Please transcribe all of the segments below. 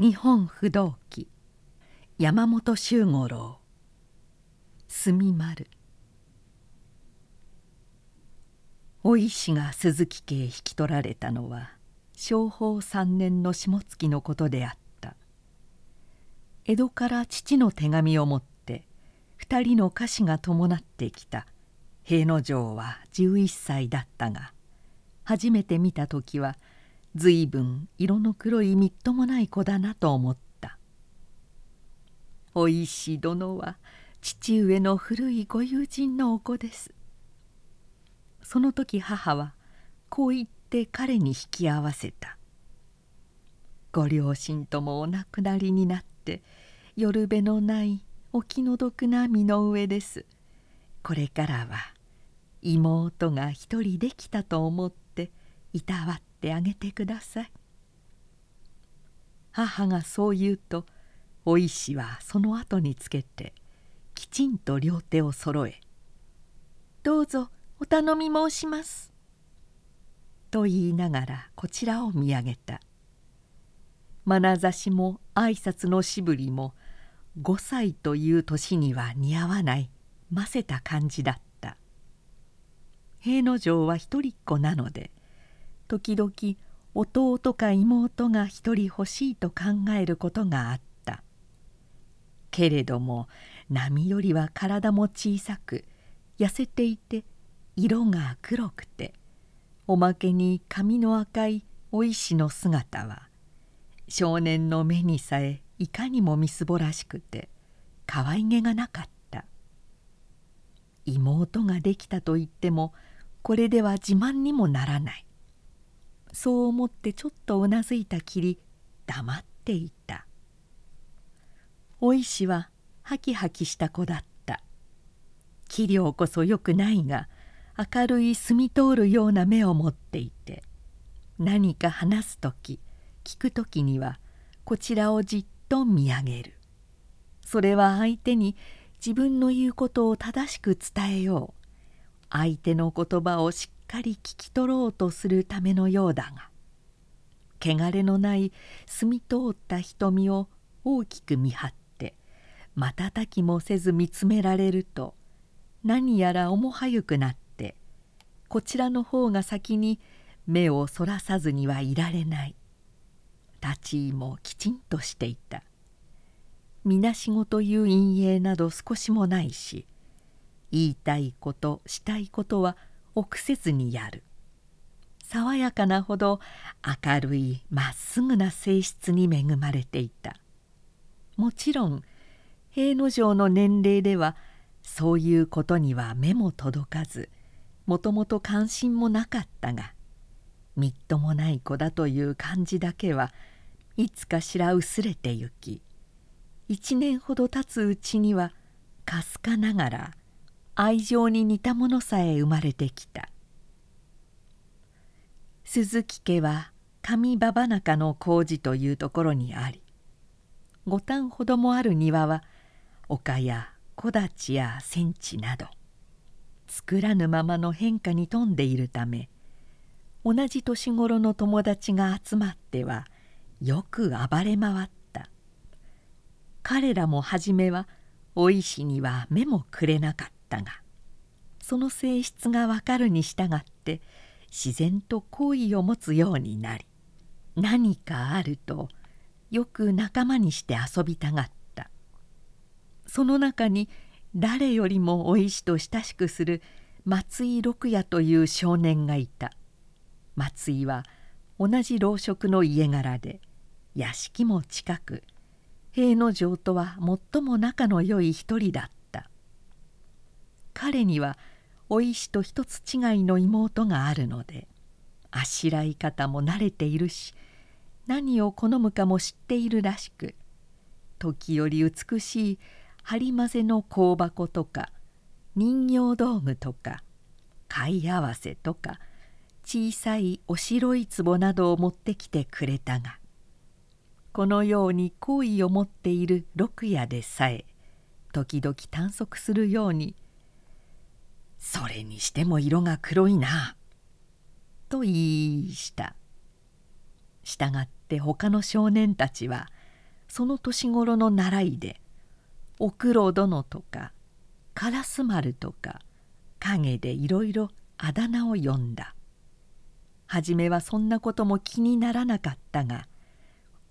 日本不動記山本周五郎。住丸。お石が鈴木家へ引き取られたのは正法3年の下月のことであった。江戸から父の手紙を持って2人の家臣が伴ってきた。平野城は11歳だったが初めて見た時は「随分色の黒いみっともない子だなと思った。おいし殿は父上の古いご友人のお子です。その時母はこう言って彼に引き合わせた。ご両親ともお亡くなりになって夜べのないお気の毒な身の上です。これからは妹が一人できたと思っていたわってってあげてください」母がそう言うとお石はその後につけてきちんと両手をそろえ「どうぞお頼み申します」と言いながらこちらを見上げた。眼差しも挨拶のしぶりも5歳という年には似合わないませた感じだった。平野城は一人っ子なので時々弟か妹が一人欲しいと考えることがあった。けれども波よりは体も小さく痩せていて色が黒くておまけに髪の赤いお石の姿は少年の目にさえいかにもみすぼらしくて可愛げがなかった。妹ができたと言ってもこれでは自慢にもならない。そう思ってちょっとうなずいたきり黙っていた。お石はハキハキした子だった。器量こそよくないが明るい澄み通るような目を持っていて何か話す時聞く時にはこちらをじっと見上げる。それは相手に自分の言うことを正しく伝えよう。相手の言葉をしっかり聞き取ろうとするためのようだが汚れのない澄み通った瞳を大きく見張って瞬きもせず見つめられると何やら面はゆくなってこちらの方が先に目をそらさずにはいられない。立ち居もきちんとしていた。みなしごという陰影など少しもないし言いたいことしたいことは臆せずにやる。爽やかなほど明るいまっすぐな性質に恵まれていた。もちろん平野城の年齢ではそういうことには目も届かずもともと関心もなかったがみっともない子だという感じだけはいつかしら薄れてゆき一年ほど経つうちにはかすかながら愛情に似たものさえ生まれてきた。鈴木家は上馬場中の麹というところにあり五反ほどもある庭は丘や木立や戦地など作らぬままの変化に富んでいるため同じ年頃の友達が集まってはよく暴れ回った。彼らも初めはお石には目もくれなかった。ったがその性質がわかるに従って自然と好意を持つようになり何かあるとよく仲間にして遊びたがった。その中に誰よりもお石と親しくする松井六也という少年がいた。松井は同じ老職の家柄で屋敷も近く平野城とは最も仲の良い一人だった。彼にはお石と一つ違いの妹があるのであしらい方も慣れているし何を好むかも知っているらしく時折美しい針混ぜの香箱とか人形道具とか貝合わせとか小さいお白い壺などを持ってきてくれたがこのように好意を持っている六夜でさえ時々探索するようにそれにしても色が黒いな」と言いした。したがって他の少年たちはその年頃の習いでおくろ殿とか烏丸とか陰でいろいろあだ名を呼んだ初めはそんなことも気にならなかったが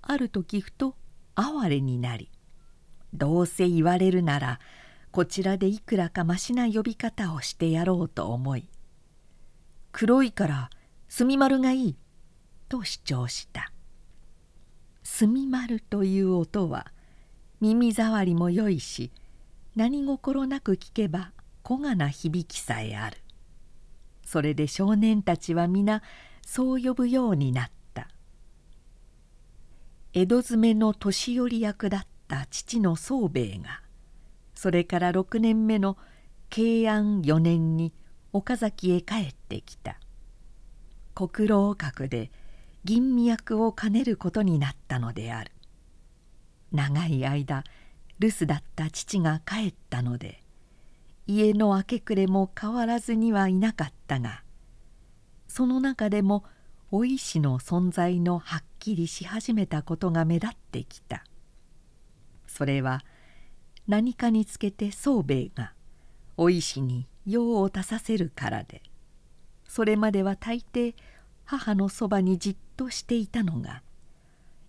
ある時ふと哀れになりどうせ言われるならこちらでいくらかましな呼び方をしてやろうと思い「黒いから墨丸がいい」と主張した「墨丸」という音は耳障りもよいし何心なく聞けば小がな響きさえある。それで少年たちは皆そう呼ぶようになった。江戸詰めの年寄り役だった父の宗兵衛がそれから6年目の慶安4年に岡崎へ帰ってきた。国老閣で吟味役を兼ねることになったのである。長い間留守だった父が帰ったので家の明け暮れも変わらずにはいなかったがその中でもお石の存在のはっきりし始めたことが目立ってきた。それは何かにつけて宗兵衛がお石に用を足させるからで。それまでは大抵母のそばにじっとしていたのが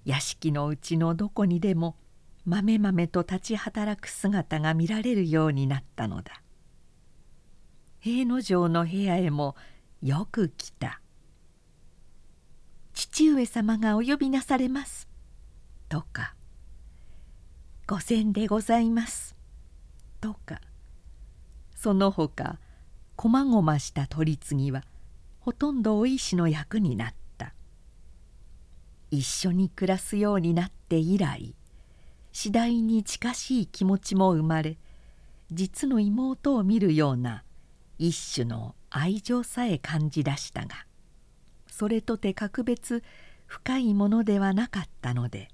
屋敷のうちのどこにでもまめまめと立ち働く姿が見られるようになったのだ。平野城の部屋へもよく来た「父上様がお呼びなされます」とか「御前でございます」とかその他こまごました取り次ぎはほとんどお石の役になった。一緒に暮らすようになって以来次第に近しい気持ちも生まれ実の妹を見るような一種の愛情さえ感じ出したがそれとて格別深いものではなかったので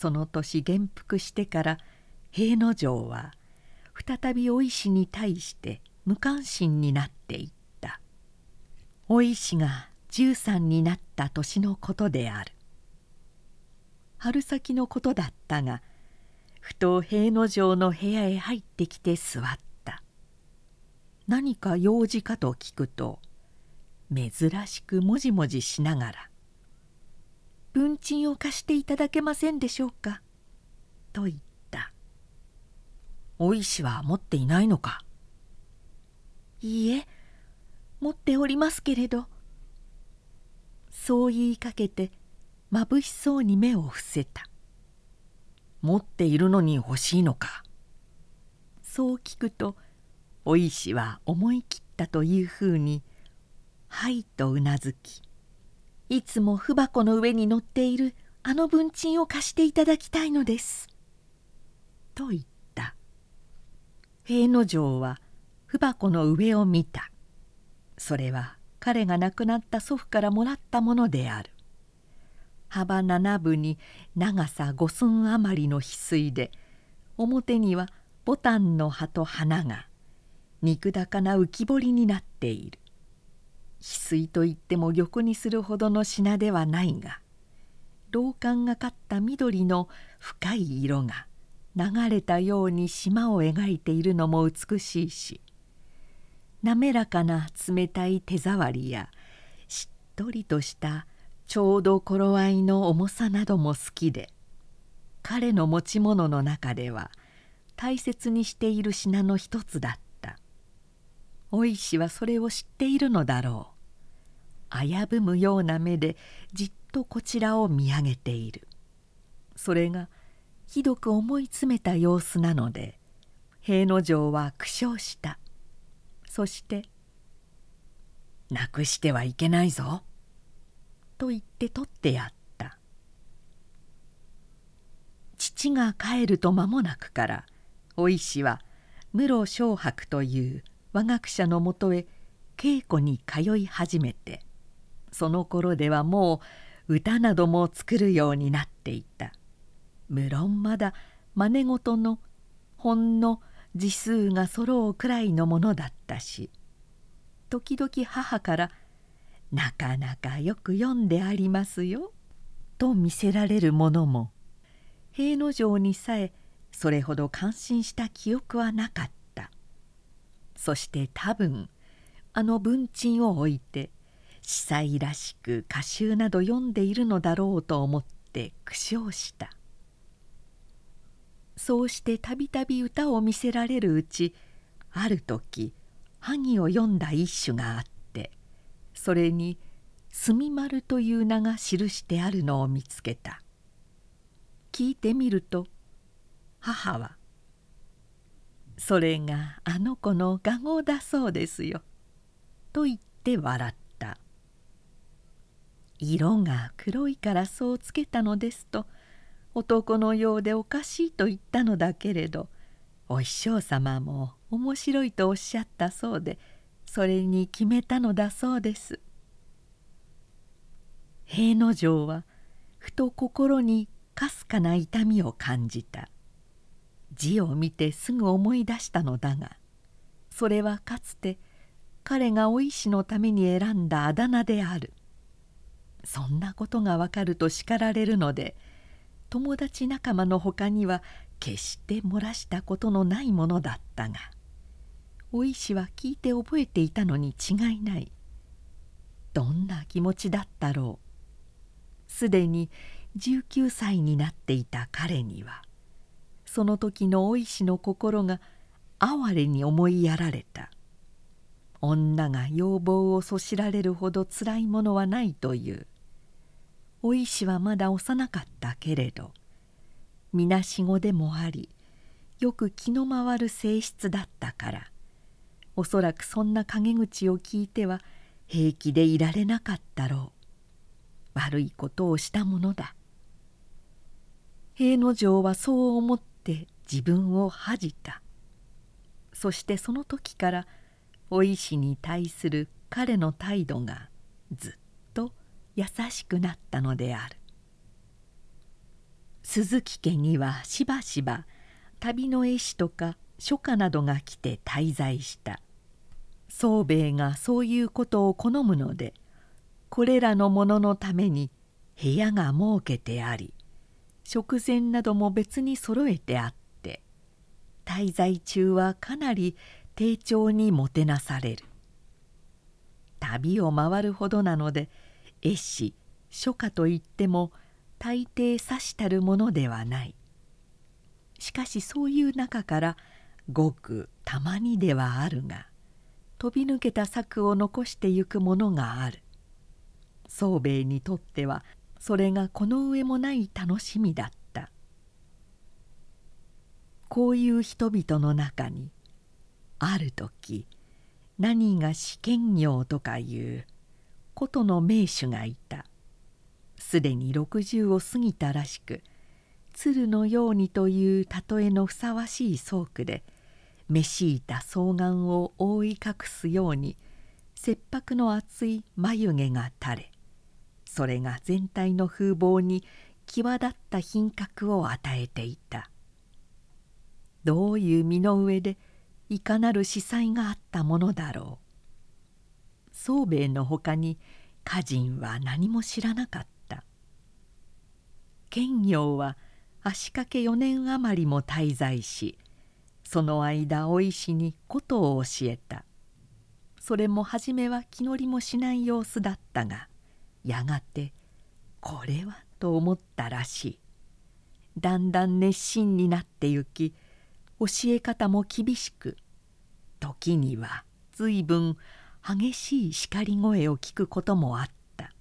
その年元服してから平野城は再びお石に対して無関心になっていった。お石が13になった年のことである。春先のことだったがふと平野城の部屋へ入ってきて座った。何か用事かと聞くと珍しくもじもじしながら「文鎮を貸していただけませんでしょうか」と言った「お石は持っていないのか?」「いいえ持っておりますけれど」そう言いかけてまぶしそうに目を伏せた。持っているのに欲しいのか？そう聞くとお石は思い切ったというふうに「はい」とうなずき「いつも文箱の上に乗っているあの文鎮を貸していただきたいのです」と言った。平野城は文箱の上を見た。それは彼が亡くなった祖父からもらったものである。幅七分に長さ五寸余りの翡翠で表にはボタンの葉と花が肉高な浮き彫りになっている。翡翠といっても玉にするほどの品ではないが老獪がかった緑の深い色が流れたように島を描いているのも美しいし滑らかな冷たい手触りやしっとりとしたちょうど頃合いの重さなども好きで彼の持ち物の中では大切にしている品の一つだった。お石はそれを知っているのだろう。危ぶむような目でじっとこちらを見上げている。それがひどく思い詰めた様子なので平野城は苦笑した。そして「なくしてはいけないぞ」と言って取ってやった。父が帰ると間もなくからお石は室昌伯という和学者のもとへ稽古に通い始めてその頃ではもう歌なども作るようになっていた。無論まだ真似事のほんの字数が揃うくらいのものだったし時々母からなかなかよく読んでありますよ」と見せられるものも平野城にさえそれほど感心した記憶はなかった。そして多分あの文鎮を置いて司祭らしく歌集など読んでいるのだろうと思って苦笑した。そうしてたびたび歌を見せられるうちある時萩を読んだ一首があってそれに「墨丸」という名が記してあるのを見つけた。聞いてみると母は「それがあの子の画号だそうですよ」と言って笑った「色が黒いからそうつけたのです」と男のようでおかしいと言ったのだけれどお師匠様も面白いとおっしゃったそうでそれに決めたのだそうです。平野城はふと心にかすかな痛みを感じた。字を見てすぐ思い出したのだがそれはかつて彼がお石のために選んだあだ名である。そんなことがわかると叱られるので友達仲間のほかには決して漏らしたことのないものだったがお石は聞いて覚えていたのに違いない。どんな気持ちだったろう。すでに19歳になっていた彼にはその時のお石の心が哀れに思いやられた。女が要望をそしられるほどつらいものはないという。お石はまだ幼かったけれどみなしごでもありよく気の回る性質だったから。おそらくそんな陰口を聞いては平気でいられなかったろう。悪いことをしたものだ。平野城はそう思って自分を恥じた。そしてその時からお石に対する彼の態度がずっと優しくなったのである。鈴木家にはしばしば旅の絵師とか書家などが来て滞在した。宗兵衛がそういうことを好むのでこれらのもののために部屋が設けてあり食前なども別に揃えてあって滞在中はかなり丁重にもてなされる。旅を回るほどなので絵師書家といっても大抵さしたるものではない。しかしそういう中からごくたまにではあるが飛び抜けた策を残してゆくものがある。宗兵衛にとってはそれがこの上もない楽しみだった。こういう人々の中にある時何が試験業とかいう琴の名手がいた。すでに60を過ぎたらしく鶴のようにという例えのふさわしい倉庫で召しいた双眼を覆い隠すように切迫の厚い眉毛が垂れそれが全体の風貌に際立った品格を与えていた。どういう身の上でいかなる司祭があったものだろう。宗兵衛のほかに歌人は何も知らなかった。兼業は足掛け4年余りも滞在しその間お石に琴を教えた。それも初めは気乗りもしない様子だったがやがてこれはと思ったらしい。だんだん熱心になってゆき教え方も厳しく時には随分激しい叱り声を聞くこともあった。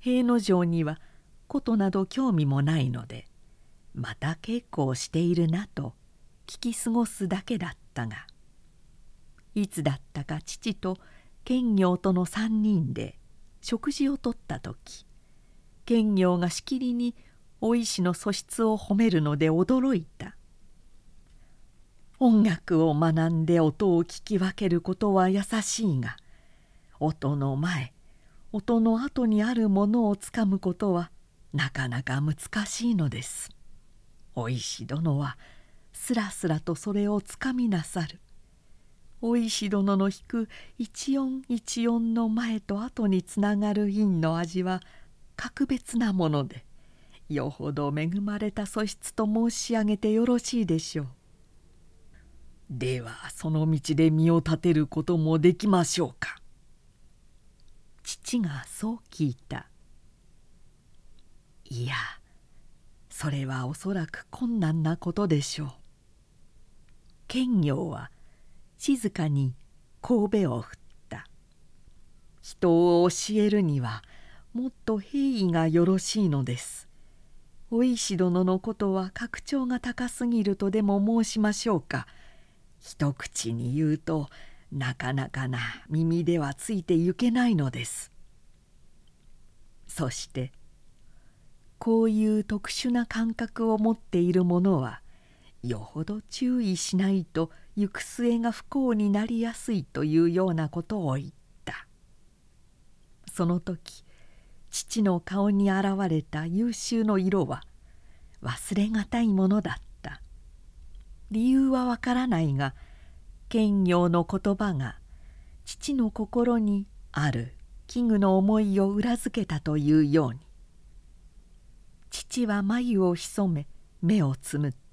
平野城にはことなど興味もないのでまた稽古をしているなと聞き過ごすだけだったがいつだったか父と兼業との3人で食事をとった時兼業がしきりにお石の素質を褒めるので驚いた音楽を学んで音を聞き分けることは優しいが音の前音の後にあるものをつかむことはなかなか難しいのです。お石殿はすらすらとそれをつかみなさる。お石殿の弾く一音一音の前と後につながる韻の味は格別なものでよほど恵まれた素質と申し上げてよろしいでしょう。ではその道で身を立てることもできましょうか。父がそう聞いた。いやそれはおそらく困難なことでしょう。兼業は静かに神戸を振った。人を教えるにはもっと平易がよろしいのです。お石殿のことは格調が高すぎるとでも申しましょうか。一口に言うとなかなかな耳ではついてゆけないのです。そしてこういう特殊な感覚を持っている者はよほど注意しないと行く末が不幸になりやすいというようなことを言った。その時父の顔に現れた優秀の色は忘れがたいものだった。理由はわからないが兼業の言葉が父の心にある危惧の思いを裏付けたというように。父は眉を潜め目をつむって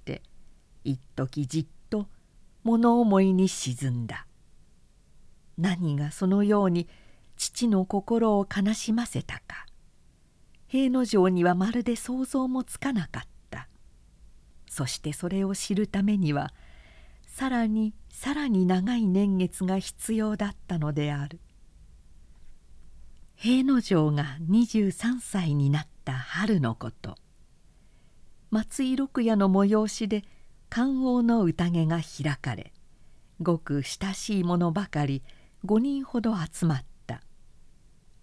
一時じっと物思いに沈んだ。何がそのように父の心を悲しませたか。平野城にはまるで想像もつかなかった。そしてそれを知るためにはさらにさらに長い年月が必要だったのである。平野城が23歳になった春のこと。松井六夜の催しで観王の宴が開かれごく親しい者ばかり5人ほど集まった。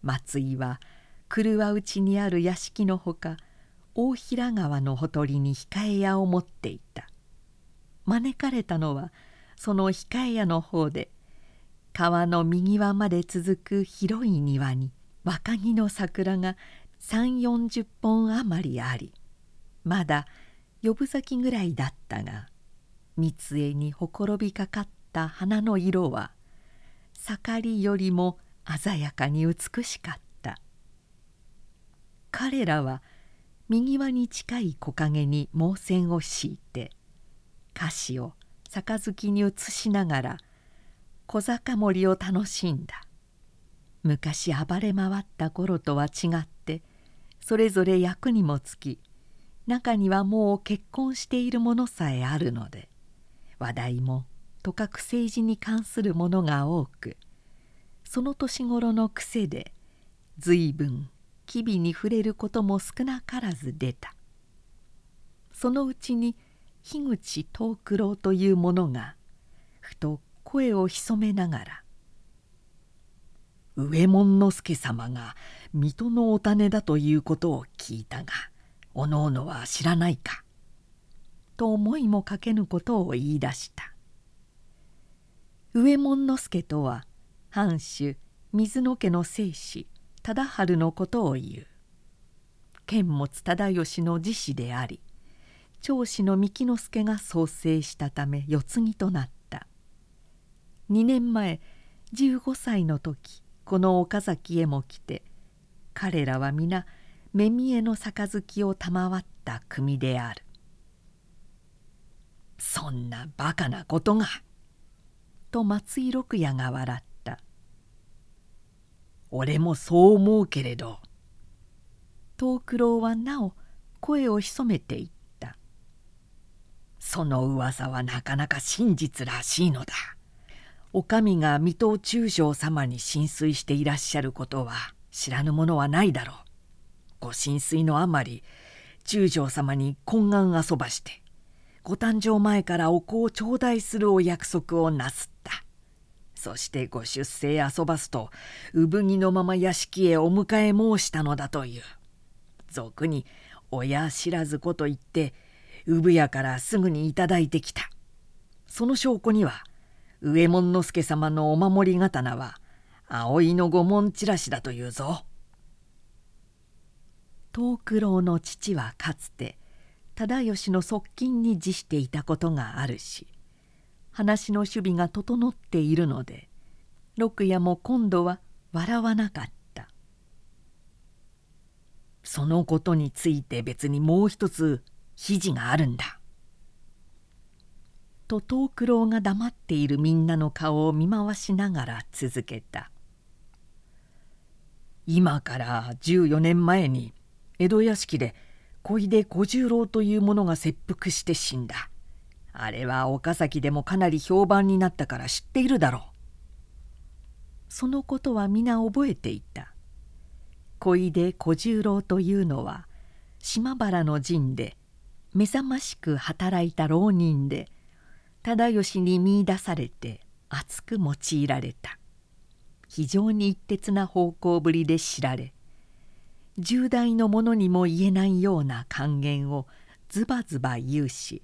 松井は車内にある屋敷のほか大平川のほとりに控え屋を持っていた。招かれたのはその控え屋の方で川の右輪まで続く広い庭に若木の桜が3 4 0本余りありまだ四分咲きぐらいだったが三重にほころびかかった花の色は盛りよりも鮮やかに美しかった。彼らは右輪に近い木陰に毛線を敷いて菓子を杯に移しながら小坂盛りを楽しんだ。昔暴れ回った頃とは違ってそれぞれ役にもつき中にはもう結婚しているものさえあるので話題もとかく政治に関するものが多くその年頃の癖で随分機微に触れることも少なからず出た。そのうちに樋口藤九郎という者がふと声を潜めながら「上門之助様が水戸のお種だということを聞いたがおのおのは知らないか」と思いもかけぬことを言い出した。上門之助とは藩主水野家の正子忠治のことを言う。剣持忠義の自子であり長子の三木之助が創生したため世継ぎとなった。2年前15歳の時この岡崎へも来て彼らは皆目見えの杯を賜った組である。そんなバカなことが」と松井六也が笑った「俺もそう思うけれど」藤九郎はなお声を潜めていった「その噂はなかなか真実らしいのだ」お上が水戸中将様に浸水していらっしゃることは知らぬものはないだろう。ご浸水のあまり中将様に懇願遊ばしてご誕生前からお子を頂戴するお約束をなすった。そしてご出世遊ばすと産着のまま屋敷へお迎え申したのだという。俗に親知らず子と言って産屋からすぐに頂いてきた。その証拠には上門之助様のお守り刀は葵の御紋チラシだというぞ。藤九郎の父はかつて忠義の側近に辞していたことがあるし話の守備が整っているので六夜も今度は笑わなかった「そのことについて別にもう一つ記事があるんだ。と藤九郎が黙っているみんなの顔を見回しながら続けた。今から14年前に江戸屋敷で小出小十郎という者が切腹して死んだ。あれは岡崎でもかなり評判になったから知っているだろう。そのことは皆覚えていた。小出小十郎というのは島原の陣で目覚ましく働いた浪人で忠義に見いだされて熱く用いられた非常に一徹な方向ぶりで知られ重大の者にも言えないような還元をズバズバ言うし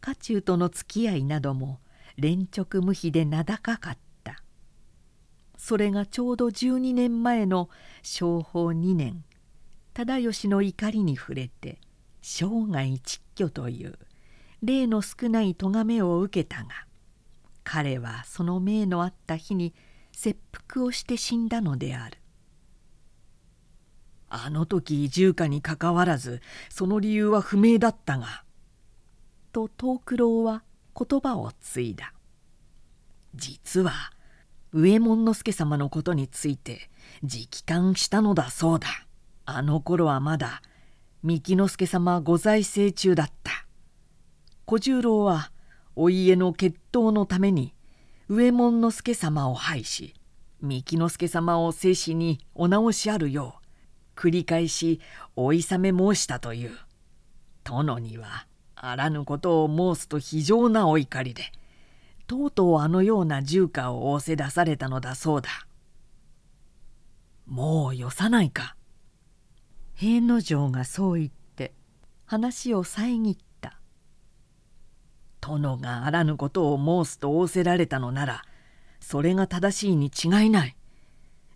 家中との付き合いなども連直無比で名高かった。それがちょうど12年前の正法2年忠義の怒りに触れて生涯窒居という例の少ない咎めを受けたが彼はその命のあった日に切腹をして死んだのである。あの時重火にかかわらずその理由は不明だったがと藤九郎は言葉を継いだ。実は上門之助様のことについて直感したのだそうだ。あの頃はまだ三木之助様ご在生中だった。小十郎はお家の決闘のために上門之助様を拝し三木之助様を生死にお直しあるよう繰り返しお諌め申したという殿にはあらぬことを申すと非常なお怒りでとうとうあのような重火を仰せ出されたのだそうだ。もうよさないか。平之丞がそう言って話を遮っ殿があらぬことを申すと仰せられたのならそれが正しいに違いない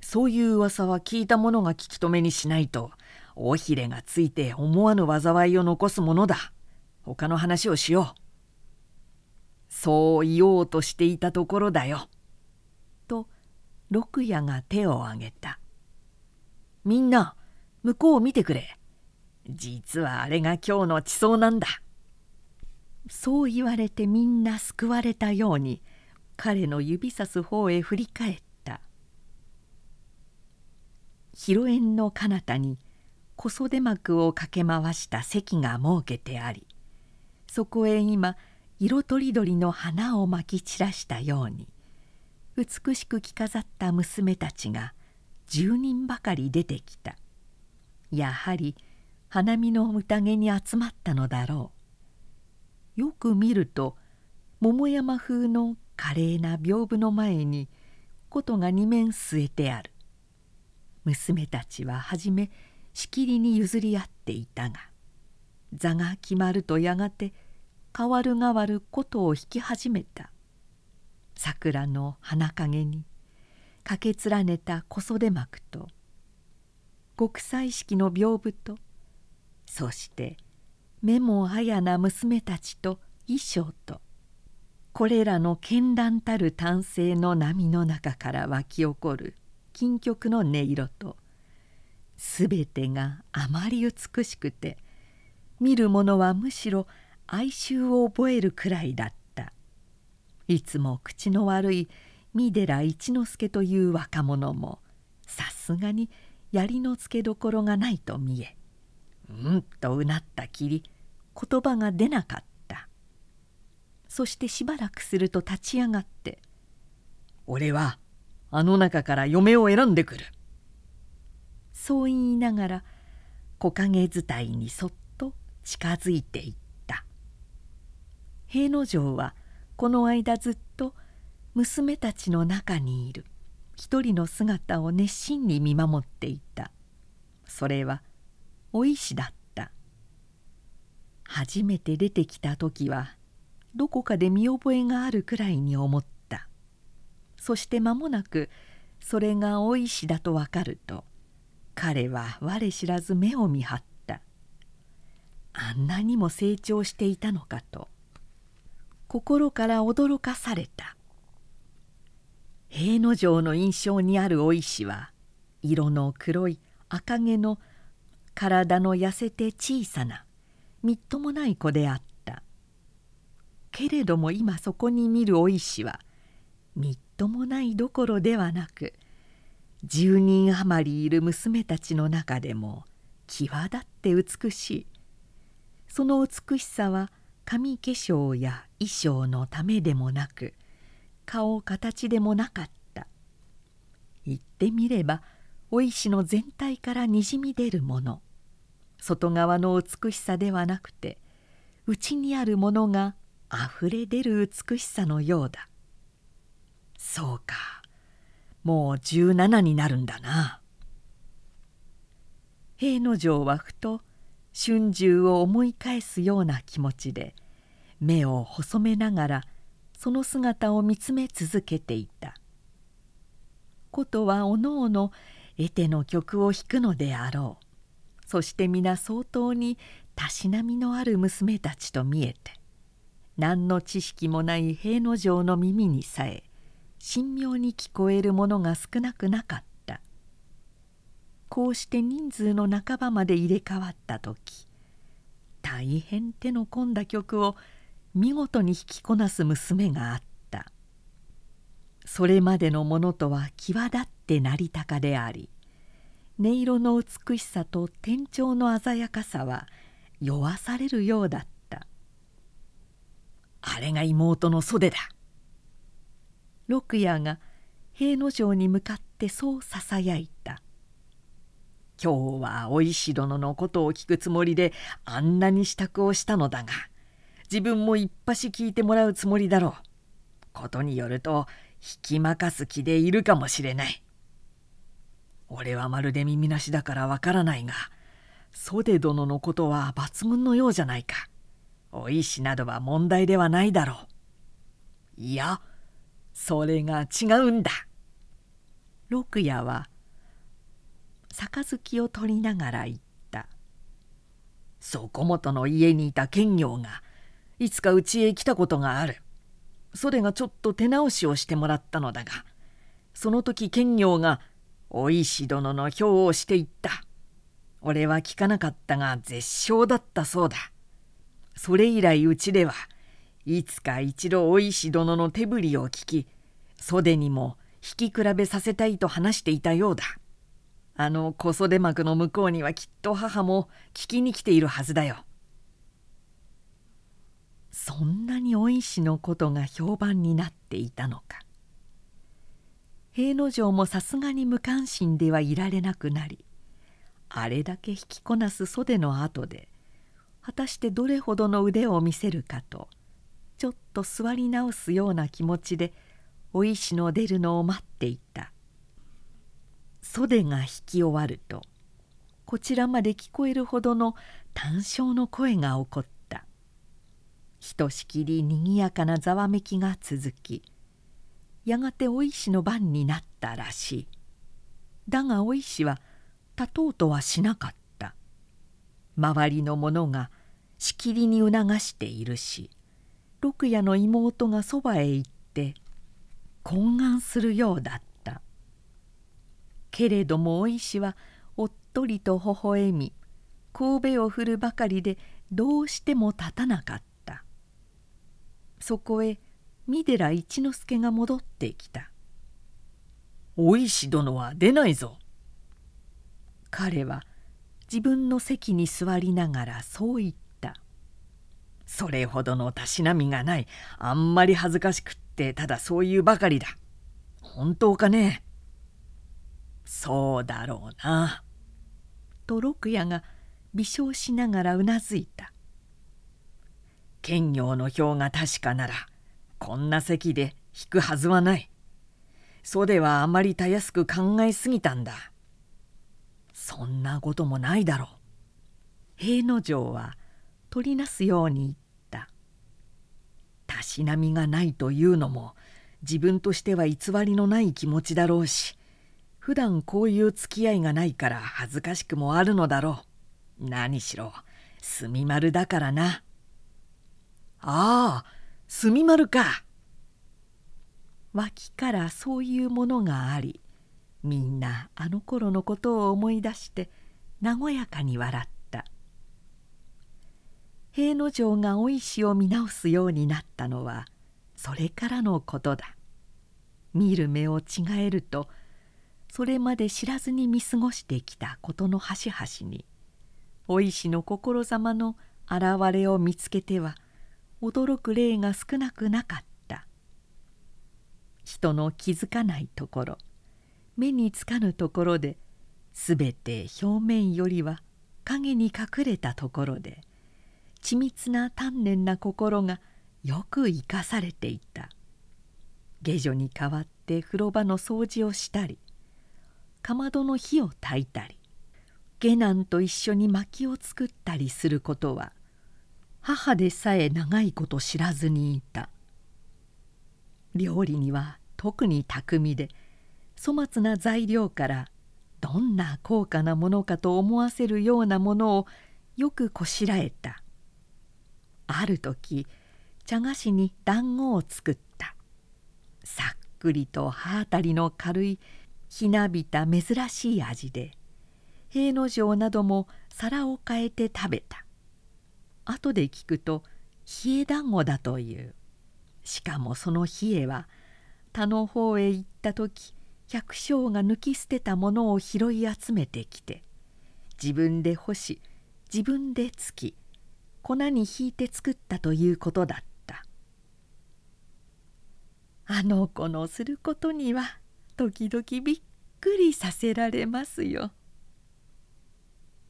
そういう噂は聞いた者が聞き止めにしないと尾ひれがついて思わぬ災いを残すものだ。他の話をしよう。そう言おうとしていたところだよ」と六夜が手を挙げた「みんな向こうを見てくれ。実はあれが今日の地層なんだ」。そう言われてみんな救われたように彼の指さす方へ振り返った広縁の彼方に小袖幕を駆け回した席が設けてありそこへ今色とりどりの花をまき散らしたように美しく着飾った娘たちが10人ばかり出てきた。やはり花見の宴に集まったのだろう。よく見ると桃山風の華麗な屏風の前に琴が二面据えてある。娘たちは初めしきりに譲り合っていたが座が決まるとやがて変わる変わる琴を弾き始めた。桜の花陰に駆け連ねた小袖幕と極彩色の屏風とそして「目もあやな娘たちと衣装とこれらの絢爛たる丹精の波の中から湧き起こる金曲の音色と全てがあまり美しくて見る者はむしろ哀愁を覚えるくらいだった。いつも口の悪い三寺一之助という若者もさすがに槍のつけどころがないと見えうんとうなったきり言葉が出なかった。そしてしばらくすると立ち上がって「俺はあの中から嫁を選んでくる」そう言いながら木陰伝いにそっと近づいていった。平之丞はこの間ずっと娘たちの中にいる一人の姿を熱心に見守っていた。それはお石だった。初めて出てきた時はどこかで見覚えがあるくらいに思った。そして間もなくそれがお石だと分かると彼は我知らず目を見張った。あんなにも成長していたのかと心から驚かされた。平之丞の印象にあるお石は色の黒い赤毛の体の痩せて小さなみっともない子であった。けれども今そこに見るお石はみっともないどころではなく10人余りいる娘たちの中でも際立って美しい。その美しさは髪化粧や衣装のためでもなく顔形でもなかった。言ってみればお石の全体からにじみ出るもの。外側の美しさではなくて内にあるものがあふれ出る美しさのようだ。そうか。もう17になるんだな。平野城はふと春秋を思い返すような気持ちで目を細めながらその姿を見つめ続けていた。ことはおのおの得手の曲を弾くのであろう。そして皆相当にたしなみのある娘たちと見えて何の知識もない平野城の耳にさえ神妙に聞こえるものが少なくなかった。こうして人数の半ばまで入れ替わった時大変手の込んだ曲を見事に弾きこなす娘があった。それまでのものとは際立って成り高であり音色の美しさと天頂の鮮やかさは酔わされるようだった。あれが妹の袖だ。六夜が平野城に向かってそうささやいた。今日はお石殿のことを聞くつもりであんなに支度をしたのだが自分も一発聞いてもらうつもりだろう。ことによると引きまかす気でいるかもしれない。俺はまるで耳なしだからわからないが袖殿のことは抜群のようじゃないか。お石などは問題ではないだろう。いやそれが違うんだ六夜は杯を取りながら言った「そこもとの家にいた剣業がいつかうちへ来たことがあるそれがちょっと手直しをしてもらったのだがその時剣業がお石殿の評をしていった。俺は聞かなかったが絶唱だったそうだ。それ以来うちではいつか一度お石殿の手振りを聞き袖にも引き比べさせたいと話していたようだ。あの小袖幕の向こうにはきっと母も聞きに来ているはずだよ。そんなにお石のことが評判になっていたのか。平野城もさすがに無関心ではいられなくなりあれだけ引きこなす袖の後で果たしてどれほどの腕を見せるかとちょっと座り直すような気持ちでお石の出るのを待っていた。袖が引き終わるとこちらまで聞こえるほどの単笑の声が起こった。ひとしきりにぎやかなざわめきが続きやがてお石の番になったらしい。だがお石は立とうとはしなかった。周りの者がしきりに促しているし六夜の妹がそばへ行って懇願するようだった。けれどもお石はおっとりと微笑み神戸を振るばかりでどうしても立たなかった。そこへ三寺一之助が戻ってきた「お石殿は出ないぞ」彼は自分の席に座りながらそう言った「それほどのたしなみがないあんまり恥ずかしくってただそういうばかりだ本当かね？そうだろうな」と六夜が微笑しながらうなずいた兼業の表が確かならこんな席で弾くはずはない。袖はあまりたやすく考えすぎたんだ。そんなこともないだろう。平野城は取りなすように言った。たしなみがないというのも自分としては偽りのない気持ちだろうし普段こういう付き合いがないから恥ずかしくもあるのだろう。何しろ住丸だからな。ああ住丸か脇からそういうものがありみんなあの頃のことを思い出して和やかに笑った平之丞がお石を見直すようになったのはそれからのことだ。見る目を違えるとそれまで知らずに見過ごしてきたことの端々にお石の心ざまの現れを見つけては驚く例が少なくなかった。人の気づかないところ目につかぬところで全て表面よりは影に隠れたところで緻密な丹念な心がよく生かされていた。下女に代わって風呂場の掃除をしたりかまどの火を焚いたり下男と一緒に薪を作ったりすることは母でさえ長いこと知らずにいた。料理には特に巧みで粗末な材料からどんな高価なものかと思わせるようなものをよくこしらえた。ある時茶菓子に団子を作った。さっくりと歯当たりの軽いひなびた珍しい味で平之丞なども皿を変えて食べた。後で聞くと冷え団子だという。しかもその冷えは他の方へ行った時百姓が抜き捨てたものを拾い集めてきて自分で干し自分でつき粉にひいて作ったということだった。あの子のすることには時々びっくりさせられますよ。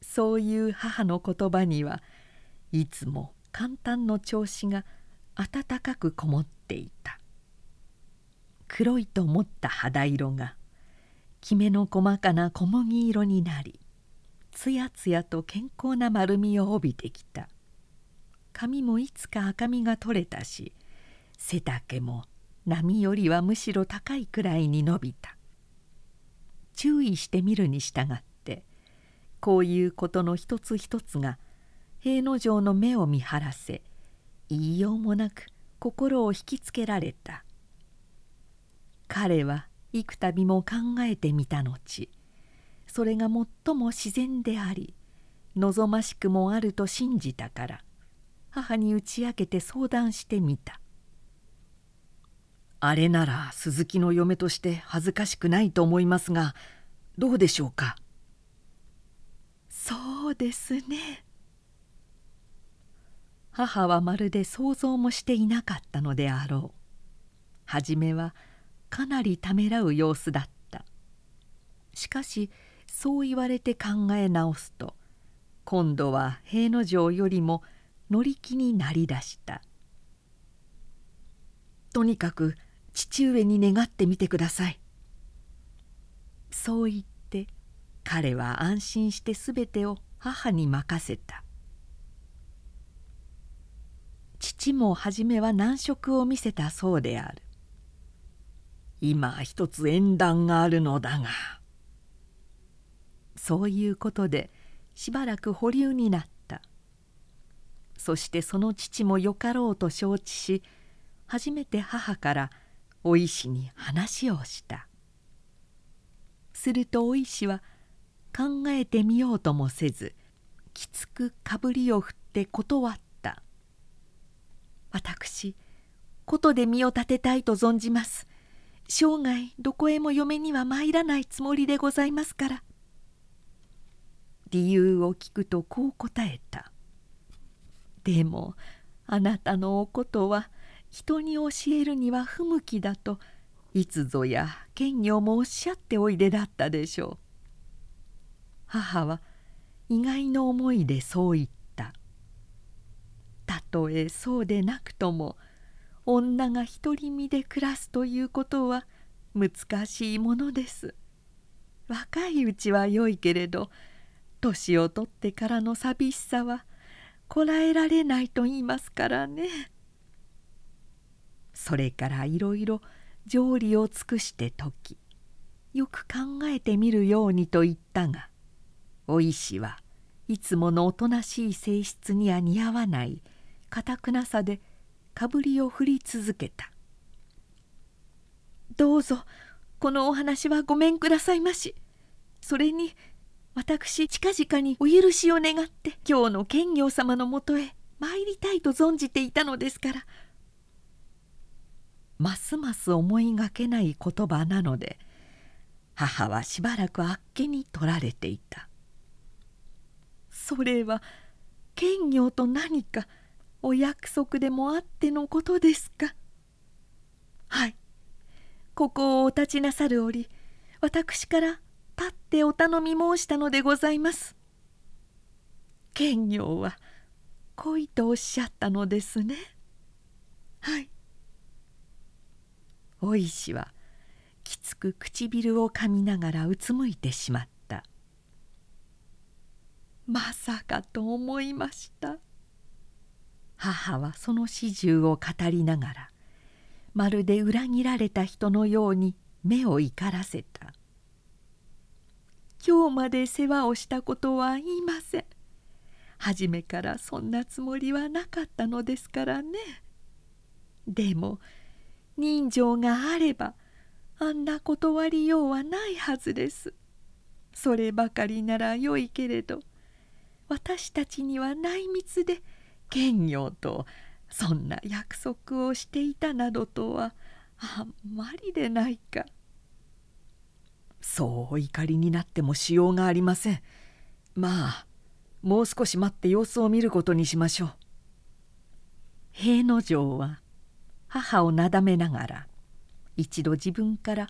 そういう母の言葉にはいつも簡単の調子が温かくこもっていた。黒いと思った肌色がきめの細かな小麦色になりつやつやと健康な丸みを帯びてきた。髪もいつか赤みが取れたし背丈も波よりはむしろ高いくらいに伸びた。注意してみるに従ってこういうことの一つ一つが平之丞の目を見張らせ言いようもなく心を引きつけられた。彼は幾度も考えてみた後それが最も自然であり望ましくもあると信じたから母に打ち明けて相談してみた。あれなら鈴木の嫁として恥ずかしくないと思いますがどうでしょうか？そうですね。母はまるで想像もしていなかったのであろう。初めはかなりためらう様子だった。しかしそう言われて考え直すと今度は平之丞よりも乗り気になりだした。とにかく父上に願ってみてください。そう言って彼は安心して全てを母に任せた。父も初めは難色を見せたそうである。今一つ縁談があるのだが。そういうことでしばらく保留になった。そしてその父もよかろうと承知し初めて母からお石に話をした。するとお石は考えてみようともせずきつくかぶりを振って断った「私琴で身を立てたいと存じます。生涯どこへも嫁には参らないつもりでございますから」理由を聞くとこう答えた「でもあなたのおことは人に教えるには不向きだといつぞや剣業もおっしゃっておいでだったでしょう」母は意外の思いでそう言った。たとえそうでなくとも女が独り身で暮らすということは難しいものです。若いうちは良いけれど年を取ってからの寂しさはこらえられないと言いますからね。それからいろいろ条理を尽くして解きよく考えてみるようにと言ったがお石はいつものおとなしい性質には似合わないかたくなさでかぶりを振り続けた「どうぞこのお話はごめんくださいまし。それに私近々にお許しを願って今日の剣行様のもとへ参りたいと存じていたのですから。ますます思いがけない言葉なので母はしばらくあっけに取られていた。それは剣業と何かお約束でもあってのことですか？はい。ここをお立ちなさる折私から立ってお頼み申したのでございます。剣業は恋とおっしゃったのですね。はい。お石はきつく唇をかみながらうつむいてしまった。まさかと思いました。母はその始終を語りながらまるで裏切られた人のように目を怒らせた。今日まで世話をしたことは言いません。初めからそんなつもりはなかったのですからね。でも人情があればあんな断りようはないはずです。そればかりならよいけれど私たちには内密で剣業とそんな約束をしていたなどとはあんまりでないか。そうお怒りになってもしようがありません。まあもう少し待って様子を見ることにしましょう。平之丞は母をなだめながら一度自分から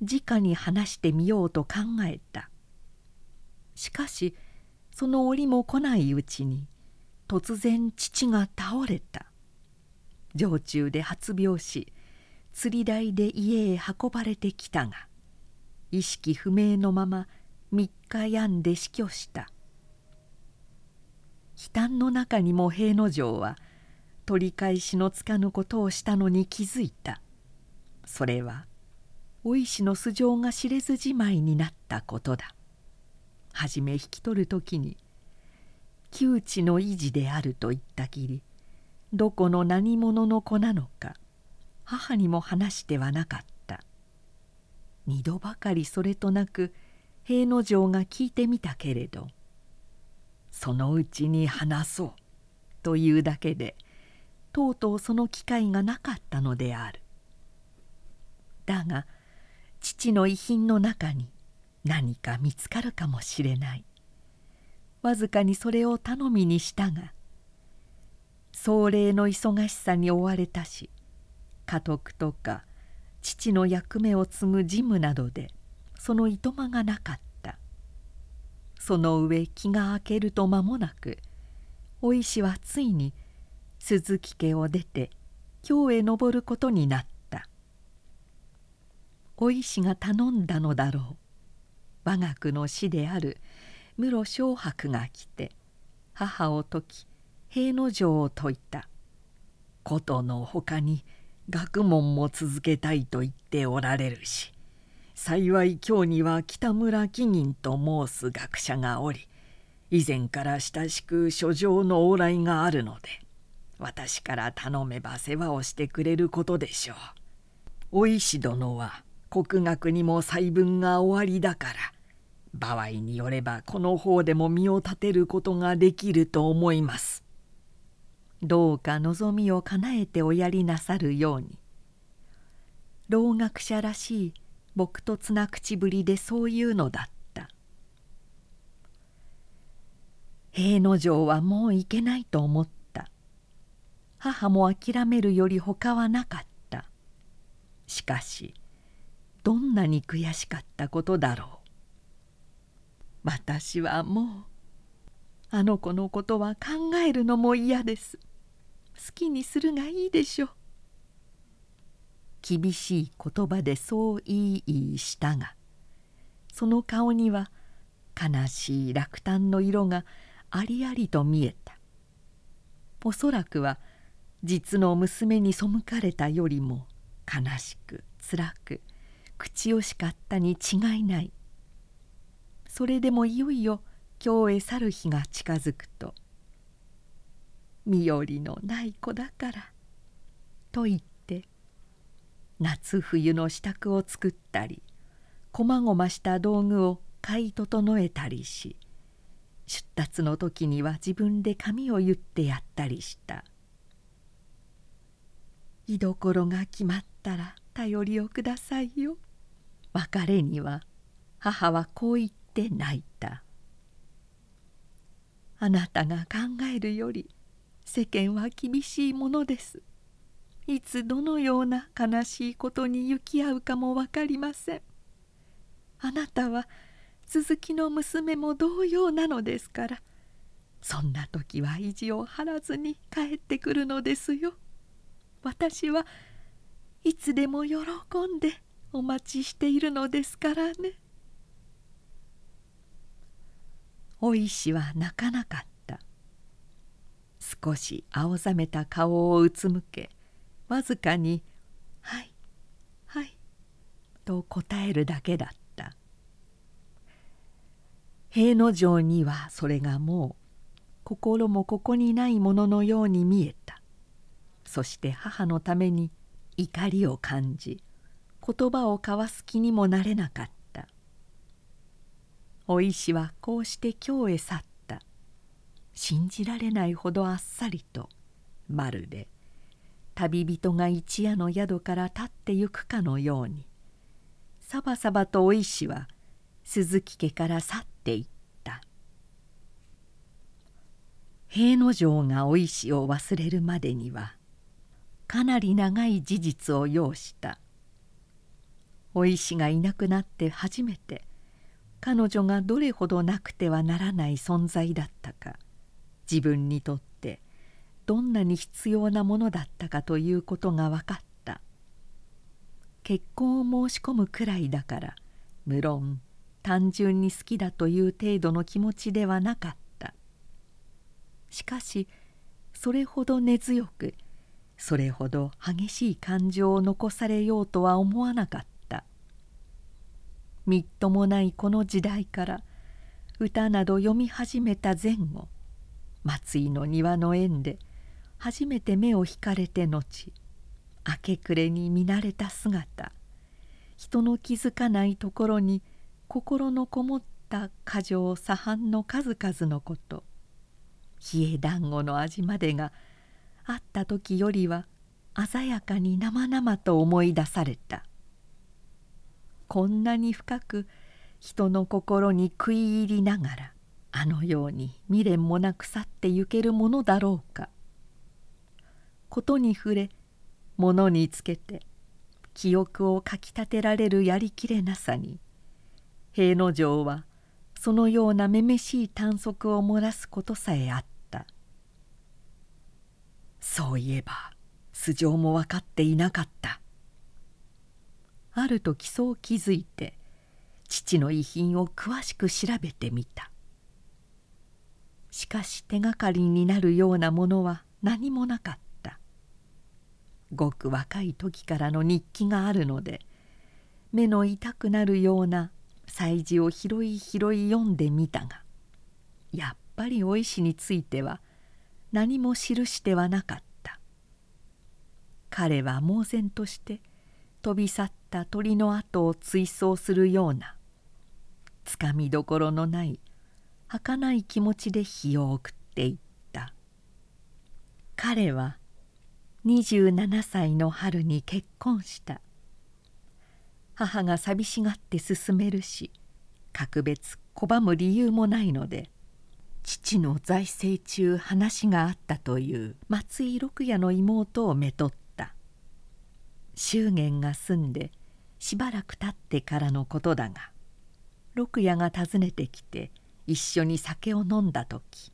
直に話してみようと考えた。しかしその折も来ないうちに突然父が倒れた。城中で発病し釣り台で家へ運ばれてきたが意識不明のまま3日病んで死去した。悲嘆の中にも平之丞は取り返しのつかぬことをしたのに気づいた。それはお石の素性が知れずじまいになったことだ。はじめ引き取る時に窮地の維持であると言ったきりどこの何者の子なのか母にも話してはなかった。二度ばかりそれとなく平之丞が聞いてみたけれどそのうちに話そうというだけでとうとうその機会がなかったのである。だが父の遺品の中に何か見つかるかもしれない。わずかにそれを頼みにしたが壮麗の忙しさに追われたし家督とか父の役目を継ぐ事務などでそのいとまがなかった。その上気が明けると間もなくお石はついに鈴木家を出て京へ登ることになった。お石が頼んだのだろう。我が句の師である室正伯が来て母を説き平之丞を説いた。ことのほかに学問も続けたいと言っておられるし幸い今日には北村紀銀と申す学者がおり以前から親しく書状の往来があるので私から頼めば世話をしてくれることでしょう。お石殿は国学にも細分が終わりだから場合によればこの方でも身を立てることができると思います。どうか望みを叶えておやりなさるように。老学者らしい朴突な口ぶりでそういうのだった。平之丞はもういけないと思った。母も諦めるよりほかはなかった。しかしどんなに悔しかったことだろう。私はもうあの子のことは考えるのも嫌です。好きにするがいいでしょう。厳しい言葉でそう言い言いしたがその顔には悲しい落胆の色がありありと見えた。おそらくは実の娘に背かれたよりも悲しく辛く口惜しかったに違いない。それでもいよいよ京へ去る日が近づくと「身寄りのない子だから」と言って夏冬の支度を作ったりこまごました道具を買い整えたりし出立の時には自分で髪を言ってやったりした。居所が決まったら頼りをくださいよ。別れには母はこう言って泣いた。あなたが考えるより世間は厳しいものです。いつどのような悲しいことに行き合うかも分かりません。あなたは鈴木の娘も同様なのですから。そんな時は意地を張らずに帰ってくるのですよ。私はいつでも喜んでお待ちしているのですからね。お石は泣かなかった。少し青ざめた顔をうつむけわずかに「はいはい」と答えるだけだった。平野城にはそれがもう心もここにないもののように見えた。そして母のために怒りを感じ言葉を交わす気にもなれなかった。お石はこうして京へ去った。信じられないほどあっさりと。まるで。旅人が一夜の宿から立ってゆくかのように。さばさばとお石は鈴木家から去っていった。平野城がお石を忘れるまでにはかなり長い事実を要した。お石がいなくなって初めて彼女がどれほどなくてはならない存在だったか自分にとってどんなに必要なものだったかということが分かった。結婚を申し込むくらいだから無論単純に好きだという程度の気持ちではなかった。しかしそれほど根強くそれほど激しい感情を残されようとは思わなかった。みっともないこの時代から歌など読み始めた前後松井の庭の縁で初めて目を引かれて後明け暮れに見慣れた姿人の気づかないところに心のこもった過剰左半の数々のこと冷え団子の味までが会った時よりは鮮やかに生々と思い出された。こんなに深く人の心に食い入りながらあのように未練もなく去ってゆけるものだろうか。ことに触れ物につけて記憶をかきたてられるやりきれなさに平野城はそのようなめめしい短足を漏らすことさえあった。そういえば素性も分かっていなかった。ある時そう気づいて父の遺品を詳しく調べてみた。しかし手がかりになるようなものは何もなかった。ごく若い時からの日記があるので目の痛くなるような祭事を拾い拾い読んでみたがやっぱりお石については何も記してはなかった。彼は猛然として飛び去った鳥の後を追走するようなつかみどころのない儚い気持ちで日を送っていった。彼は27歳の春に結婚した。母が寂しがって進めるし格別拒む理由もないので父の財政中話があったという松井六夜の妹をめとった。祝言が済んでしばらく経ってからのことだが六夜が訪ねてきて一緒に酒を飲んだ時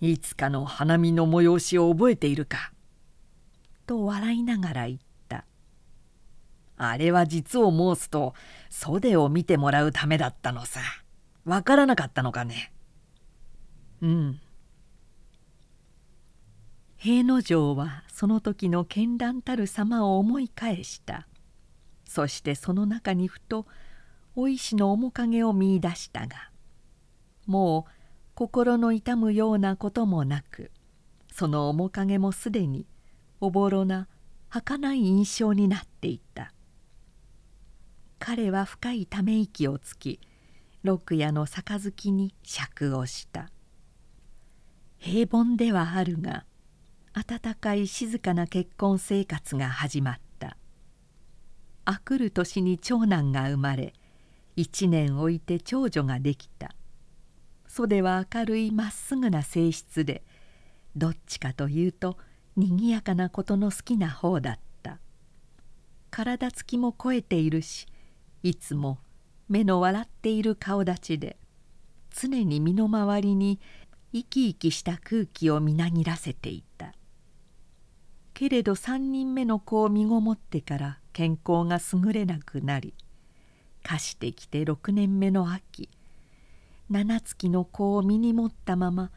いつかの花見の催しを覚えているか?」と笑いながら言った「あれは実を申すと袖を見てもらうためだったのさ。わからなかったのかね」うん。平野城はその時の絢爛たる様を思い返した。そしてその中にふとお石の面影を見いだしたがもう心の痛むようなこともなくその面影もすでにおぼろな儚い印象になっていた。彼は深いため息をつき六夜の杯に酌をした。平凡ではあるが温かい静かな結婚生活が始まった。あくる年に長男が生まれ一年置いて長女ができた。袖は明るいまっすぐな性質でどっちかというとにぎやかなことの好きな方だった。体つきも肥えているしいつも目の笑っている顔立ちで常に身の回りに生き生きした空気をみなぎらせていた。けれど3人目の子を身ごもってから健康が優れなくなり化してきて6年目の秋。七月の子を身に持ったまま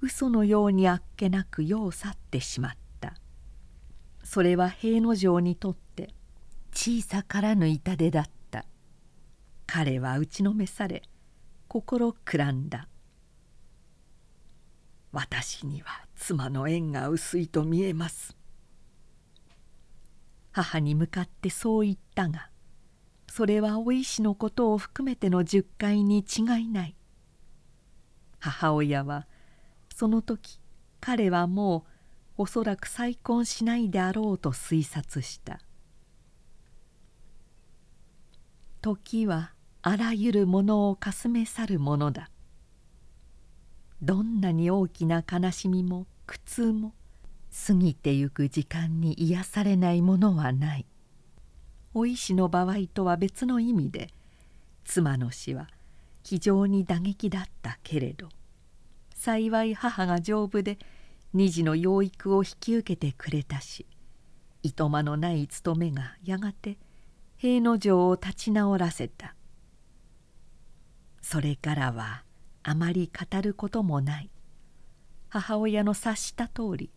嘘のようにあっけなく世を去ってしまった。それは平野城にとって小さからぬ痛手だった。彼は打ちのめされ心くらんだ。私には妻の縁が薄いと見えます。母に向かってそう言ったがそれはお石のことを含めての十回に違いない。母親はその時彼はもうおそらく再婚しないであろうと推察した。時はあらゆるものをかすめ去るものだ。どんなに大きな悲しみも苦痛も過ぎてゆく時間に癒されないものはない。お石の場合とは別の意味で妻の死は非常に打撃だったけれど幸い母が丈夫で二児の養育を引き受けてくれたしいとまのない務めがやがて平野城を立ち直らせた。それからはあまり語ることもない。母親の察した通り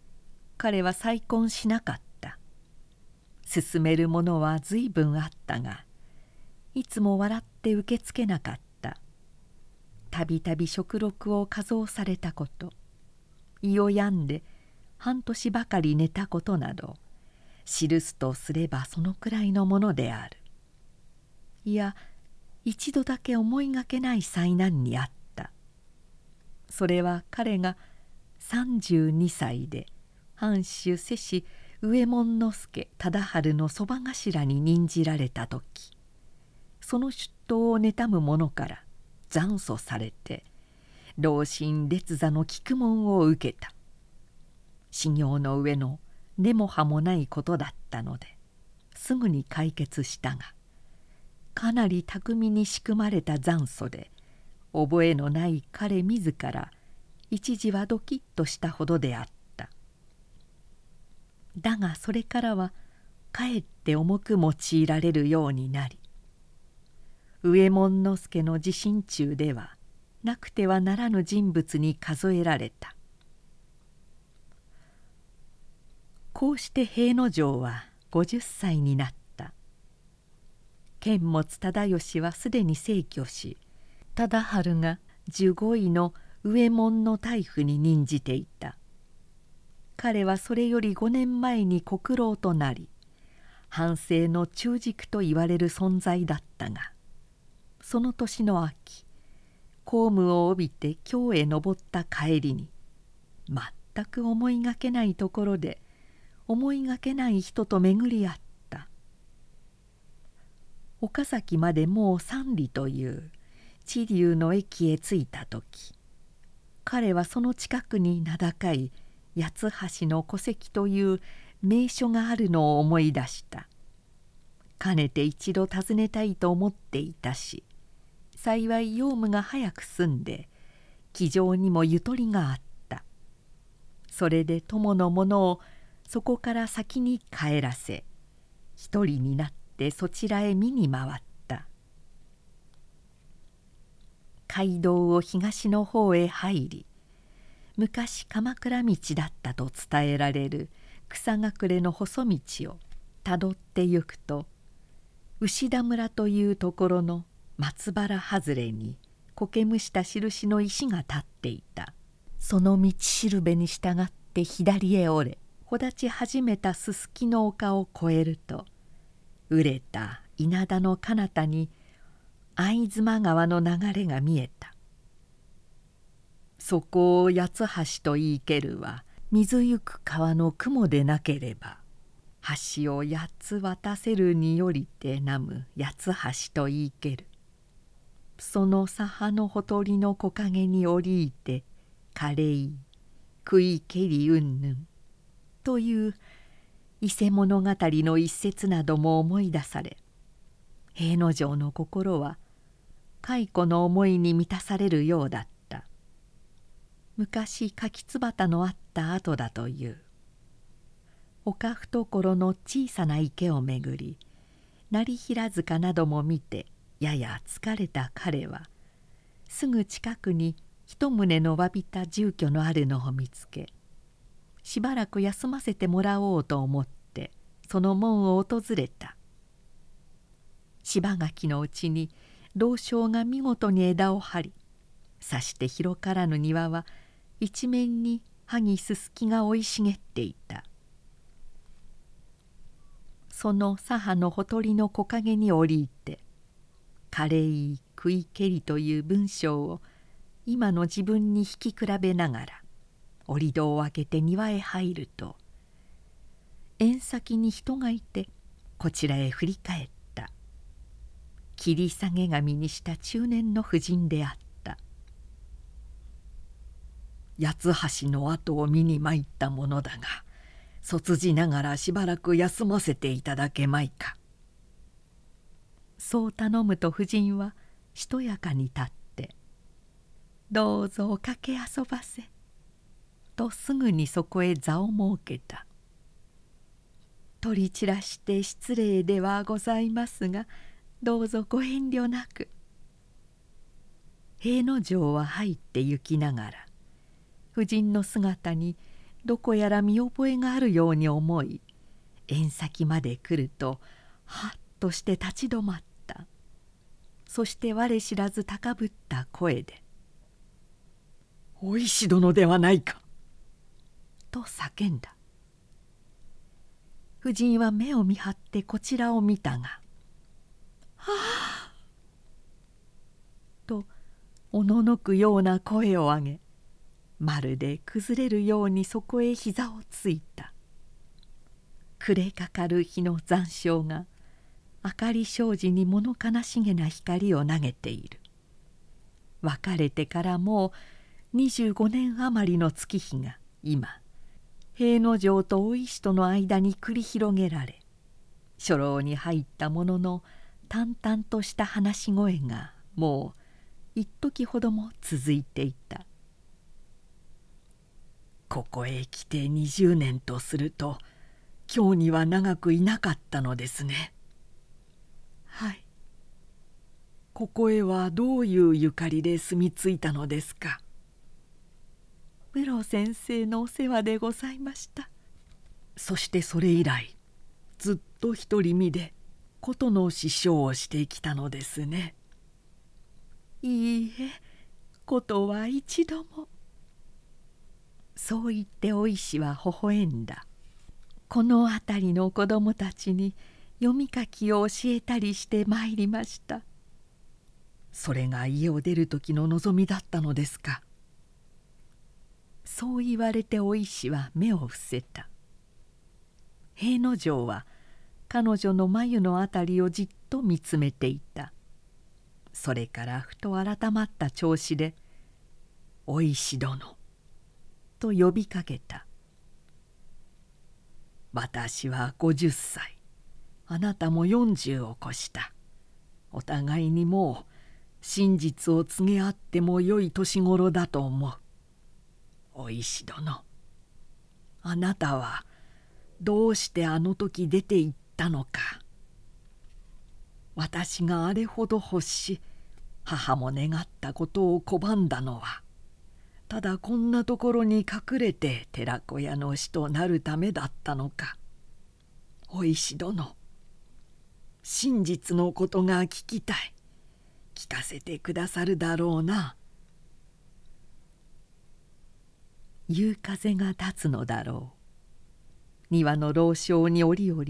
彼は再婚しなかった。勧めるものは随分あったがいつも笑って受け付けなかった。たびたび食録を加増されたこと胃を病んで半年ばかり寝たことなど記すとすればそのくらいのものである。いや一度だけ思いがけない災難にあった。それは彼が32歳で藩主瀬氏上門之助忠治のそば頭に任じられた時その出頭を妬む者から残訴されて老臣列座の菊門を受けた。修行の上の根も葉もないことだったのですぐに解決したがかなり巧みに仕組まれた残訴で覚えのない彼自ら一時はドキッとしたほどであった。だがそれからはかえって重く用いられるようになり上門之助の自身中ではなくてはならぬ人物に数えられた。こうして平野城は50歳になった。剣持忠義はすでに逝去し忠治が15位の上門の大夫に任じていた。彼はそれより5年前に国老となり反政の中軸と言われる存在だったがその年の秋公務を帯びて京へ登った帰りに全く思いがけないところで思いがけない人と巡り合った。岡崎までもう三里という知立の駅へ着いた時彼はその近くに名高い八橋の戸籍という名所があるのを思い出した。かねて一度訪ねたいと思っていたし幸い用務が早く済んで気丈にもゆとりがあった。それで友の者をそこから先に帰らせ一人になってそちらへ見に回った。街道を東の方へ入り昔鎌倉道だったと伝えられる草隠れの細道をたどってゆくと牛田村というところの松原外れに苔むした印の石が立っていた。その道しるべに従って左へ折れ穂立ち始めたすすきの丘を越えると熟れた稲田の彼方に会津間川の流れが見えた。そこを八橋と言いけるは水ゆく川の雲でなければ橋を八つ渡せるによりてなむ八橋と言いける。その左派のほとりの木陰に降りいて華麗食いけりうんぬんという伊勢物語の一節なども思い出され平野城の心は蚕の思いに満たされるようだった。昔柿椿のあった後だという。丘懐の小さな池をめぐり成平塚なども見てやや疲れた彼はすぐ近くに一棟のわびた住居のあるのを見つけしばらく休ませてもらおうと思ってその門を訪れた。柴垣のうちに老将が見事に枝を張りさして広からぬ庭は一面に萩すすきが生い茂っていた。その左派のほとりの木陰に降り入って「華麗食いけり」という文章を今の自分に引き比べながら折り戸を開けて庭へ入ると縁先に人がいてこちらへ振り返った。切り下げ髪にした中年の婦人であった。八橋の後を見に参ったものだが卒じながらしばらく休ませていただけまいか」そう頼むと夫人はしとやかに立って「どうぞおかけ遊ばせ」とすぐにそこへ座を設けた。取り散らして失礼ではございますがどうぞご遠慮なく。平野城は入って行きながら夫人の姿に「どこやら見覚えがあるように思い縁先まで来るとはっとして立ち止まったそして我知らず高ぶった声で「お石殿ではないか!」と叫んだ夫人は目を見張ってこちらを見たが「はあ!」とおののくような声を上げまるで崩れるようにそこへ膝をついた。暮れかかる日の残照が明かり障子に物悲しげな光を投げている。別れてからもう25年余りの月日が今平野城と大石との間に繰り広げられ初老に入ったものの淡々とした話し声がもう一時ほども続いていた。ここへ来て20年とすると今日には長くいなかったのですね。はい。ここへはどういうゆかりで住み着いたのですか？室先生のお世話でございました。そしてそれ以来ずっと独り身で琴の師匠をしてきたのですね。いいえ琴は一度もそう言ってお石は微笑んだ。この辺りの子供たちに読み書きを教えたりしてまいりました。それが家を出る時の望みだったのですか。そう言われてお石は目を伏せた。平野城は彼女の眉のあたりをじっと見つめていた。それからふと改まった調子で「お石殿と呼びかけた「私は50歳。あなたも40を越した。お互いにもう真実を告げ合ってもよい年頃だと思う。お石殿あなたはどうしてあの時出て行ったのか。私があれほど欲し母も願ったことを拒んだのは。ただこんなところに隠れて寺子屋の死となるためだったのか。お石殿真実のことが聞きたい。聞かせてくださるだろうな。夕風が立つのだろう。庭の老少に折々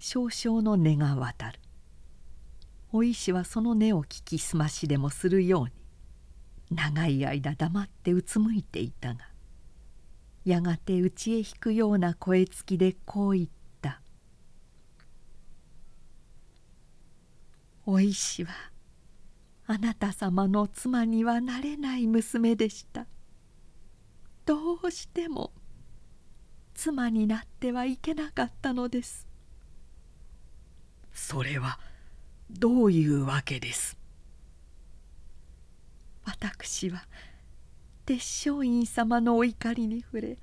少々の音が渡る。お石はその音を聞きすましでもするように。長い間黙ってうつむいていたがやがて内へ引くような声つきでこう言った「お石はあなた様の妻にはなれない娘でした」どうしても妻になってはいけなかったのです。それはどういうわけです？私は鉄松院様のお怒りに触れ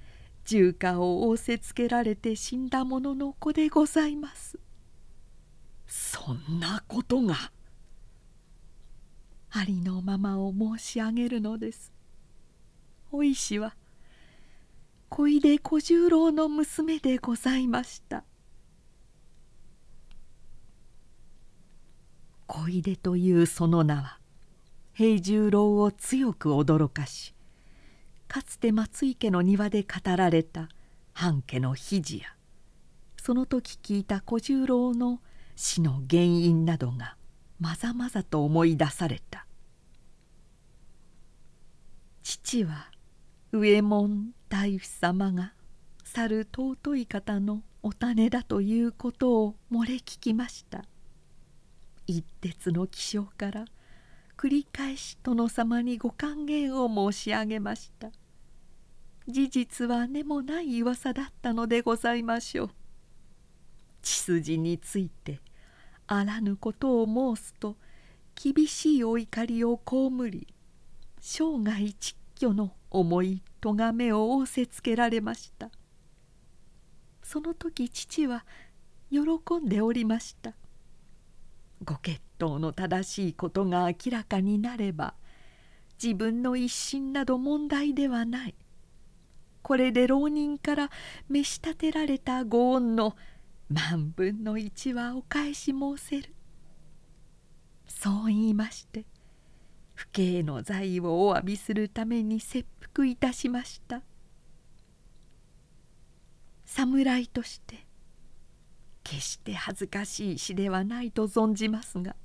重火を仰せつけられて死んだ者の子でございます。そんなことが。ありのままを申し上げるのです。お石は小出小十郎の娘でございました。小出というその名は平十郎を強く驚かしかつて松井家の庭で語られた半家の秘事やその時聞いた小十郎の死の原因などがまざまざと思い出された。父は上門大夫様が去る尊い方のお種だということを漏れ聞きました。一徹の気象から繰り返し殿様にご還元を申し上げました。事実は根もない噂だったのでございましょう。血筋についてあらぬことを申すと厳しいお怒りを被り生涯窒居の重い咎めを仰せつけられました。その時父は喜んでおりました。ご決闘の正しいことが明らかになれば自分の一心など問題ではない。これで浪人から召し立てられたご恩の万分の一はお返し申せる。そう言いまして父兄の財をお詫びするために切腹いたしました。侍として決して恥ずかしい死ではないと存じますが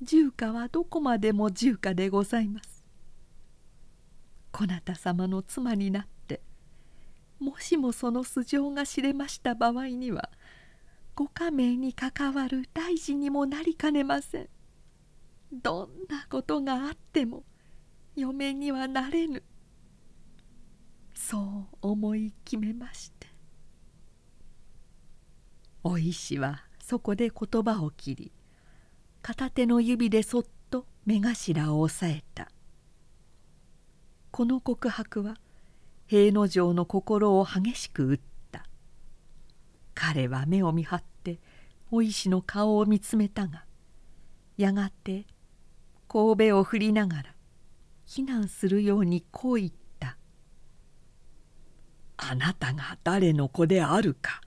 重家はどこまでも重家でございます。こなた様の妻になってもしもその素性が知れました場合にはご家名に関わる大事にもなりかねません。どんなことがあっても嫁にはなれぬ。そう思い決めましてお石はそこで言葉を切り片手の指でそっと目頭を押さえた。この告白は平之丞の心を激しく打った。彼は目を見張ってお石の顔を見つめたがやがて神戸を振りながら避難するようにこう言った「あなたが誰の子であるか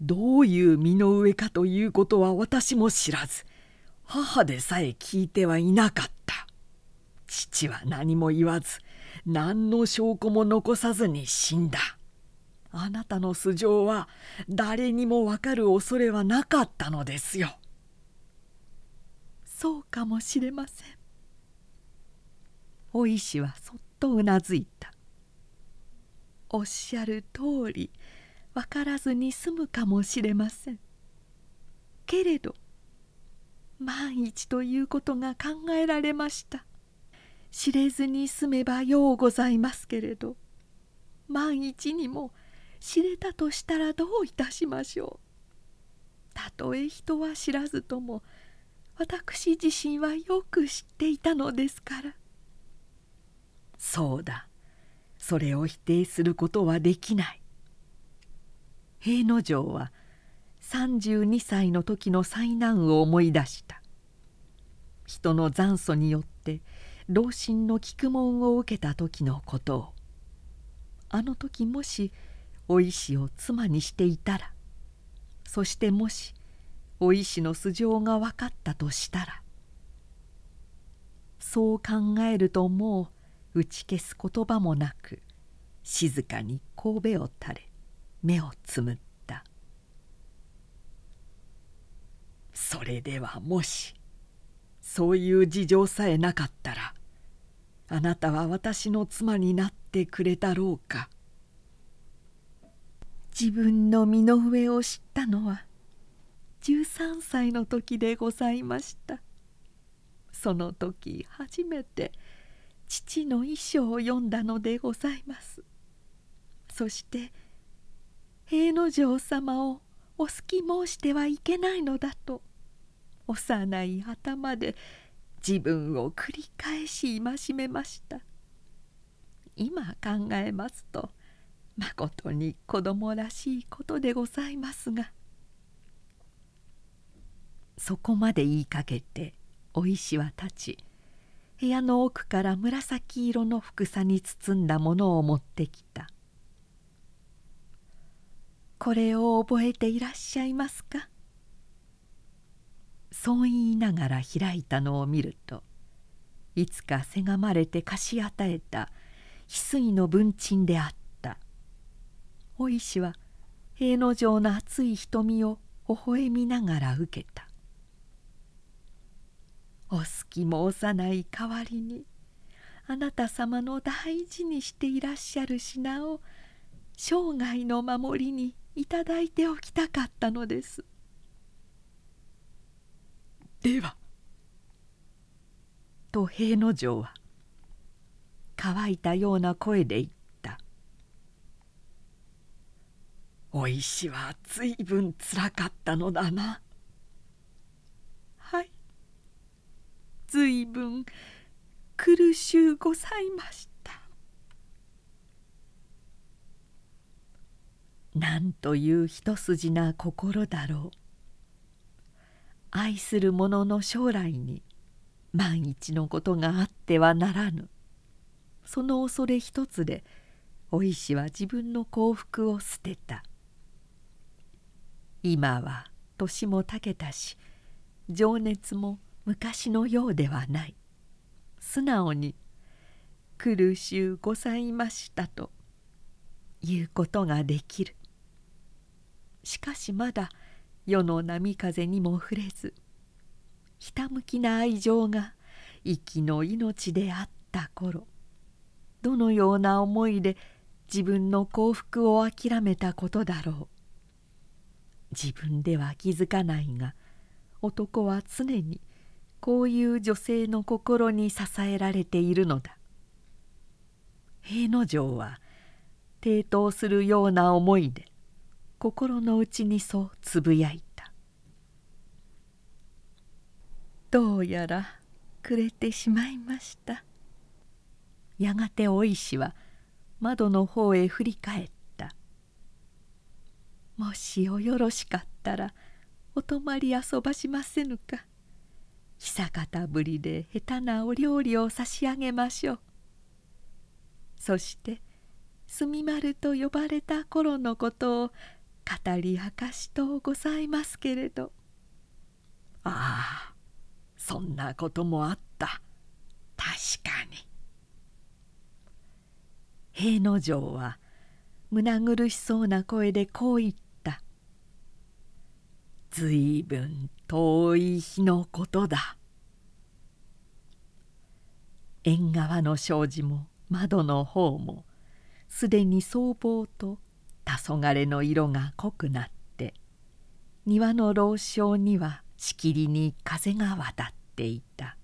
どういう身の上かということは私も知らず母でさえ聞いてはいなかった。父は何も言わず何の証拠も残さずに死んだ。あなたの素性は誰にもわかる恐れはなかったのですよ」。そうかもしれません。お石はそっとうなずいた。おっしゃる通り分からずに済むかもしれません。けれど万一ということが考えられました。知れずに済めばようございますけれど万一にも知れたとしたらどういたしましょう。たとえ人は知らずとも私自身はよく知っていたのですから。そうだ。それを否定することはできない。平之丞は32歳の時の災難を思い出した。人の残祖によって老臣の菊門を受けた時のことを。あの時もしお石を妻にしていたらそしてもしお石の素性が分かったとしたらそう考えるともう打ち消す言葉もなく静かに神戸を垂れ目をつむった。それではもしそういう事情さえなかったらあなたは私の妻になってくれたろうか。自分の身の上を知ったのは13歳の時でございました。その時初めて父の遺書を読んだのでございます。そして平之丞様をお好き申してはいけないのだと。幼い頭で自分を繰り返し戒めました。今考えますとまことに子供らしいことでございますがそこまで言いかけてお石は立ち部屋の奥から紫色のふさに包んだものを持ってきた「これを覚えていらっしゃいますか?」そう言いながら開いたのを見るといつかせがまれて貸し与えた翡翠の文鎮であったお石は平之丞の熱い瞳を微笑みながら受けたお好き申さない代わりにあなた様の大事にしていらっしゃる品を生涯の守りにいただいておきたかったのです。では」と平之丞は乾いたような声で言った「お石はずいぶんつらかったのだな」。はいずいぶん苦しゅうございましたなんという一筋な心だろう。愛する者の将来に万一のことがあってはならぬ。その恐れ一つでお石は自分の幸福を捨てた。今は年もたけたし情熱も昔のようではない。素直に「苦しゅうございました」と言うことができる。しかしまだ世の波風にも触れずひたむきな愛情が息の命であった頃どのような思いで自分の幸福を諦めたことだろう。自分では気づかないが男は常にこういう女性の心に支えられているのだ。平之丞は抵当するような思いで心の内にそうつぶやいた。どうやら暮れてしまいました。やがてお石は窓の方へ振り返った「もしおよろしかったらお泊まり遊ばしませぬか。久方ぶりで下手なお料理を差し上げましょう」そして「住丸」と呼ばれた頃のことを語り明かしとうございますけれど。ああそんなこともあった。確かに。平之丞は胸苦しそうな声でこう言った「ずいぶん遠い日のことだ」縁側の障子も窓の方もすでに僧帽と黄昏の色が濃くなって庭の老床にはしきりに風が渡っていた。